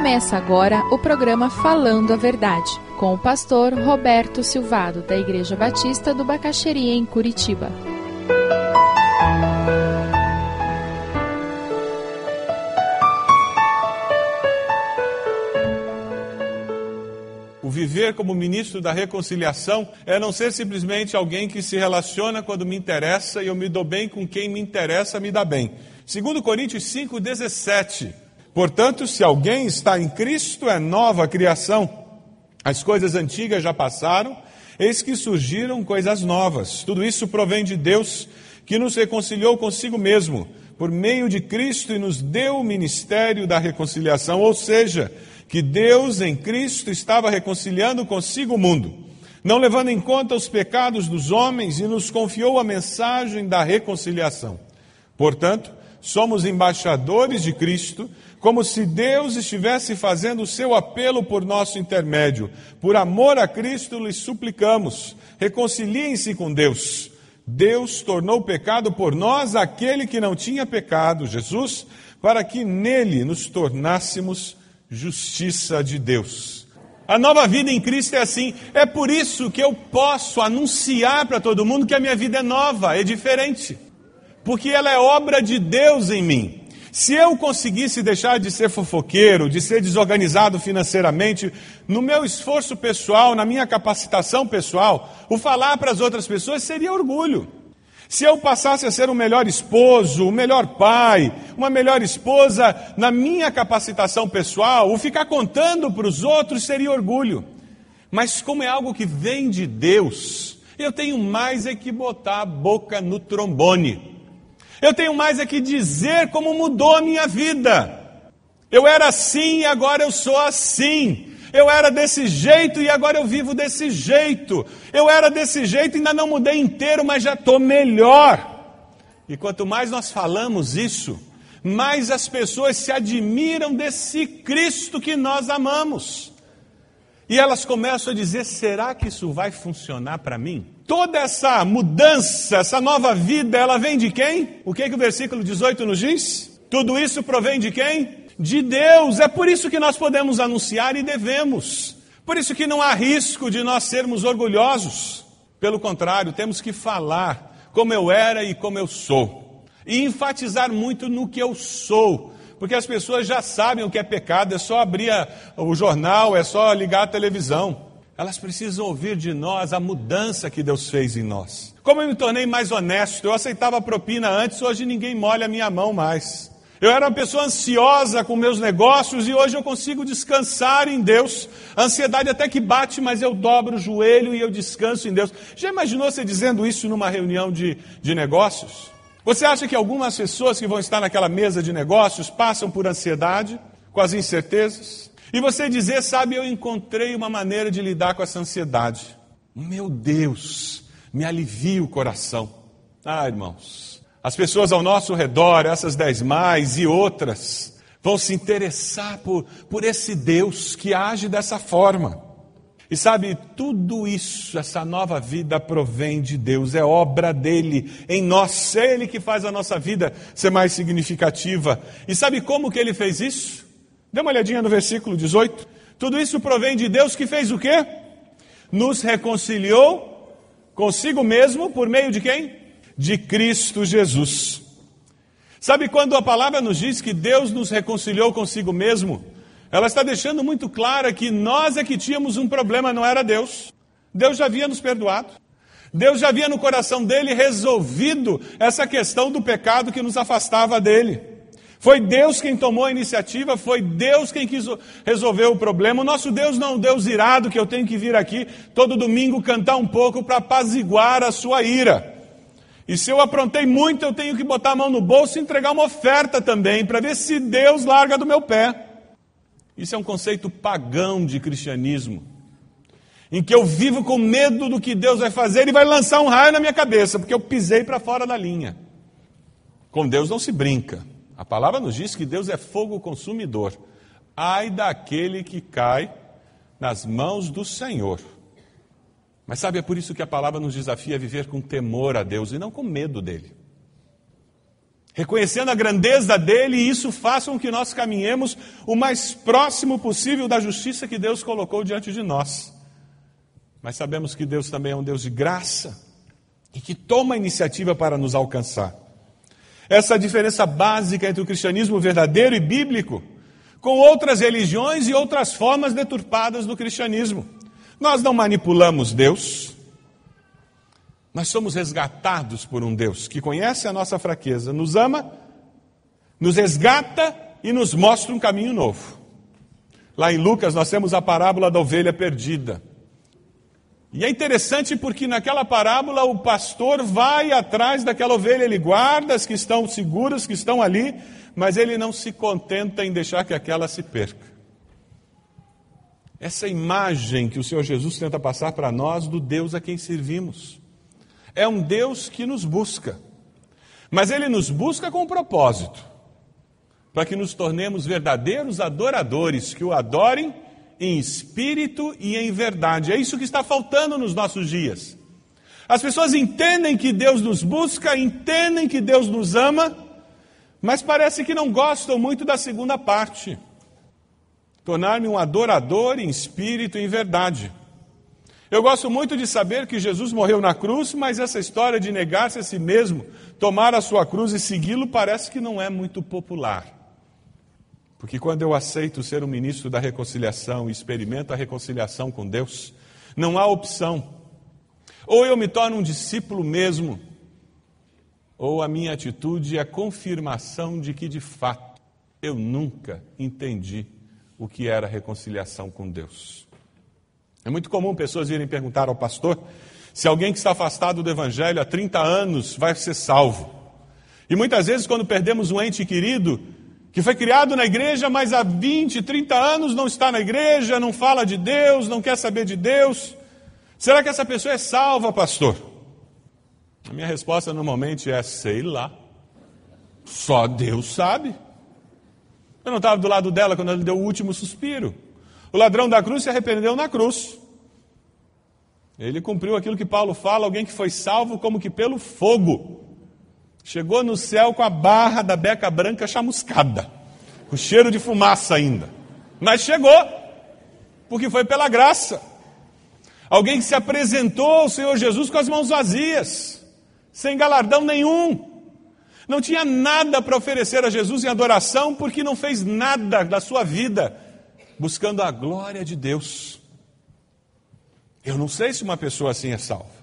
Começa agora o programa Falando a Verdade, com o pastor Roberto Silvado, da Igreja Batista do Bacaxeria, em Curitiba. O viver como ministro da reconciliação é não ser simplesmente alguém que se relaciona quando me interessa e eu me dou bem com quem me interessa, me dá bem. Segundo Coríntios 5:17. Portanto, se alguém está em Cristo, é nova criação. As coisas antigas já passaram, eis que surgiram coisas novas. Tudo isso provém de Deus, que nos reconciliou consigo mesmo, por meio de Cristo e nos deu o ministério da reconciliação, ou seja, que Deus em Cristo estava reconciliando consigo o mundo, não levando em conta os pecados dos homens e nos confiou a mensagem da reconciliação. Portanto, somos embaixadores de Cristo, como se Deus estivesse fazendo o seu apelo por nosso intermédio. Por amor a Cristo, lhes suplicamos: reconciliem-se com Deus. Deus tornou pecado por nós aquele que não tinha pecado, Jesus, para que nele nos tornássemos justiça de Deus. A nova vida em Cristo é assim. É por isso que eu posso anunciar para todo mundo que a minha vida é nova, é diferente. Porque ela é obra de Deus em mim. Se eu conseguisse deixar de ser fofoqueiro, de ser desorganizado financeiramente, no meu esforço pessoal, na minha capacitação pessoal, o falar para as outras pessoas seria orgulho. Se eu passasse a ser um melhor esposo, um melhor pai, uma melhor esposa, na minha capacitação pessoal, o ficar contando para os outros seria orgulho. Mas como é algo que vem de Deus, eu tenho mais é que botar a boca no trombone. Eu tenho mais é que dizer como mudou a minha vida. Eu era assim e agora eu sou assim. Eu era desse jeito e agora eu vivo desse jeito. Eu era desse jeito e ainda não mudei inteiro, mas já estou melhor. E quanto mais nós falamos isso, mais as pessoas se admiram desse Cristo que nós amamos. E elas começam a dizer: será que isso vai funcionar para mim? Toda essa mudança, essa nova vida, ela vem de quem? O que, que o versículo 18 nos diz? Tudo isso provém de quem? De Deus. É por isso que nós podemos anunciar e devemos. Por isso que não há risco de nós sermos orgulhosos. Pelo contrário, temos que falar como eu era e como eu sou. E enfatizar muito no que eu sou porque as pessoas já sabem o que é pecado, é só abrir o jornal, é só ligar a televisão. Elas precisam ouvir de nós a mudança que Deus fez em nós. Como eu me tornei mais honesto, eu aceitava propina antes, hoje ninguém molha a minha mão mais. Eu era uma pessoa ansiosa com meus negócios e hoje eu consigo descansar em Deus. A ansiedade até que bate, mas eu dobro o joelho e eu descanso em Deus. Já imaginou você dizendo isso numa reunião de, de negócios? Você acha que algumas pessoas que vão estar naquela mesa de negócios passam por ansiedade, com as incertezas? E você dizer, sabe, eu encontrei uma maneira de lidar com essa ansiedade. Meu Deus, me alivia o coração. Ah, irmãos, as pessoas ao nosso redor, essas dez mais e outras, vão se interessar por, por esse Deus que age dessa forma. E sabe, tudo isso, essa nova vida provém de Deus, é obra dele em nós, é ele que faz a nossa vida ser mais significativa. E sabe como que ele fez isso? Dê uma olhadinha no versículo 18. Tudo isso provém de Deus que fez o quê? Nos reconciliou consigo mesmo por meio de quem? De Cristo Jesus. Sabe quando a palavra nos diz que Deus nos reconciliou consigo mesmo? Ela está deixando muito clara que nós é que tínhamos um problema, não era Deus. Deus já havia nos perdoado. Deus já havia no coração dele resolvido essa questão do pecado que nos afastava dele. Foi Deus quem tomou a iniciativa, foi Deus quem quis resolver o problema. O nosso Deus não é um Deus irado que eu tenho que vir aqui todo domingo cantar um pouco para apaziguar a sua ira. E se eu aprontei muito, eu tenho que botar a mão no bolso e entregar uma oferta também, para ver se Deus larga do meu pé. Isso é um conceito pagão de cristianismo, em que eu vivo com medo do que Deus vai fazer e vai lançar um raio na minha cabeça, porque eu pisei para fora da linha. Com Deus não se brinca. A palavra nos diz que Deus é fogo consumidor. Ai daquele que cai nas mãos do Senhor. Mas sabe, é por isso que a palavra nos desafia a viver com temor a Deus e não com medo dele. reconhecendo a grandeza dele, e isso faça com que nós caminhemos o mais próximo possível da justiça que Deus colocou diante de nós. Mas sabemos que Deus também é um Deus de graça e que toma iniciativa para nos alcançar. Essa diferença básica entre o cristianismo verdadeiro e bíblico com outras religiões e outras formas deturpadas do cristianismo. Nós não manipulamos Deus, nós somos resgatados por um Deus que conhece a nossa fraqueza, nos ama, nos resgata e nos mostra um caminho novo. Lá em Lucas nós temos a parábola da ovelha perdida. E é interessante porque naquela parábola o pastor vai atrás daquela ovelha, ele guarda as que estão seguras, que estão ali, mas ele não se contenta em deixar que aquela se perca. Essa imagem que o Senhor Jesus tenta passar para nós do Deus a quem servimos. É um Deus que nos busca, mas ele nos busca com um propósito, para que nos tornemos verdadeiros adoradores, que o adorem em espírito e em verdade. É isso que está faltando nos nossos dias. As pessoas entendem que Deus nos busca, entendem que Deus nos ama, mas parece que não gostam muito da segunda parte. Tornar-me um adorador em espírito e em verdade. Eu gosto muito de saber que Jesus morreu na cruz, mas essa história de negar-se a si mesmo, tomar a sua cruz e segui-lo, parece que não é muito popular. Porque quando eu aceito ser um ministro da reconciliação e experimento a reconciliação com Deus, não há opção. Ou eu me torno um discípulo mesmo, ou a minha atitude é confirmação de que de fato eu nunca entendi o que era reconciliação com Deus. É muito comum pessoas irem perguntar ao pastor se alguém que está afastado do Evangelho há 30 anos vai ser salvo. E muitas vezes, quando perdemos um ente querido, que foi criado na igreja, mas há 20, 30 anos não está na igreja, não fala de Deus, não quer saber de Deus. Será que essa pessoa é salva, pastor? A minha resposta normalmente é: sei lá. Só Deus sabe. Eu não estava do lado dela quando ele deu o último suspiro. O ladrão da cruz se arrependeu na cruz. Ele cumpriu aquilo que Paulo fala: alguém que foi salvo como que pelo fogo. Chegou no céu com a barra da beca branca chamuscada, com cheiro de fumaça ainda. Mas chegou, porque foi pela graça. Alguém que se apresentou ao Senhor Jesus com as mãos vazias, sem galardão nenhum. Não tinha nada para oferecer a Jesus em adoração, porque não fez nada da sua vida buscando a glória de Deus. Eu não sei se uma pessoa assim é salva.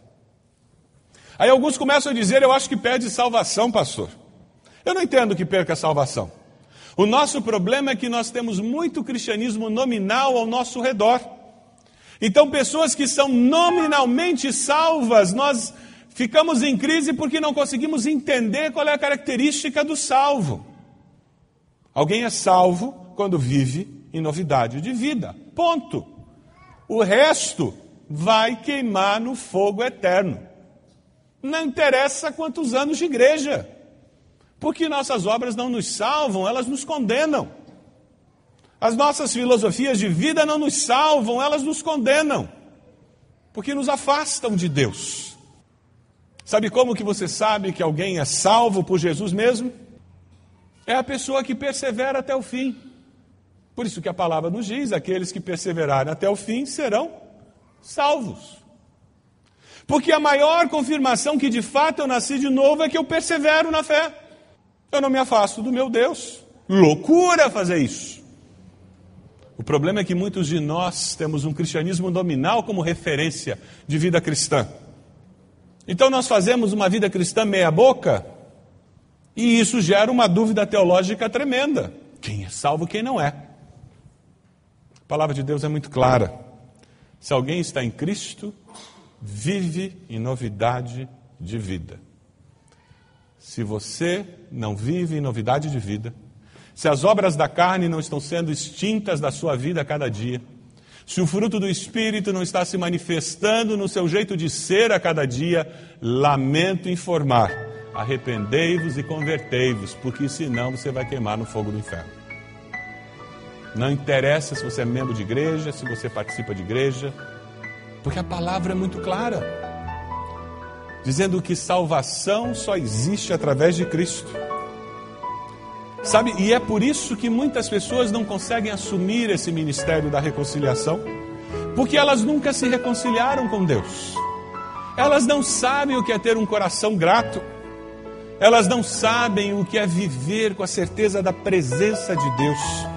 Aí alguns começam a dizer: Eu acho que perde salvação, pastor. Eu não entendo que perca a salvação. O nosso problema é que nós temos muito cristianismo nominal ao nosso redor. Então, pessoas que são nominalmente salvas, nós ficamos em crise porque não conseguimos entender qual é a característica do salvo. Alguém é salvo quando vive em novidade de vida. Ponto. O resto vai queimar no fogo eterno. Não interessa quantos anos de igreja, porque nossas obras não nos salvam, elas nos condenam. As nossas filosofias de vida não nos salvam, elas nos condenam, porque nos afastam de Deus. Sabe como que você sabe que alguém é salvo por Jesus mesmo? É a pessoa que persevera até o fim. Por isso que a palavra nos diz: aqueles que perseverarem até o fim serão salvos. Porque a maior confirmação que de fato eu nasci de novo é que eu persevero na fé. Eu não me afasto do meu Deus. Loucura fazer isso. O problema é que muitos de nós temos um cristianismo nominal como referência de vida cristã. Então nós fazemos uma vida cristã meia-boca e isso gera uma dúvida teológica tremenda. Quem é salvo, quem não é? A palavra de Deus é muito clara. Se alguém está em Cristo, vive em novidade de vida. Se você não vive em novidade de vida, se as obras da carne não estão sendo extintas da sua vida a cada dia, se o fruto do Espírito não está se manifestando no seu jeito de ser a cada dia, lamento informar: arrependei-vos e convertei-vos, porque senão você vai queimar no fogo do inferno. Não interessa se você é membro de igreja, se você participa de igreja, porque a palavra é muito clara, dizendo que salvação só existe através de Cristo. Sabe, e é por isso que muitas pessoas não conseguem assumir esse ministério da reconciliação, porque elas nunca se reconciliaram com Deus. Elas não sabem o que é ter um coração grato. Elas não sabem o que é viver com a certeza da presença de Deus.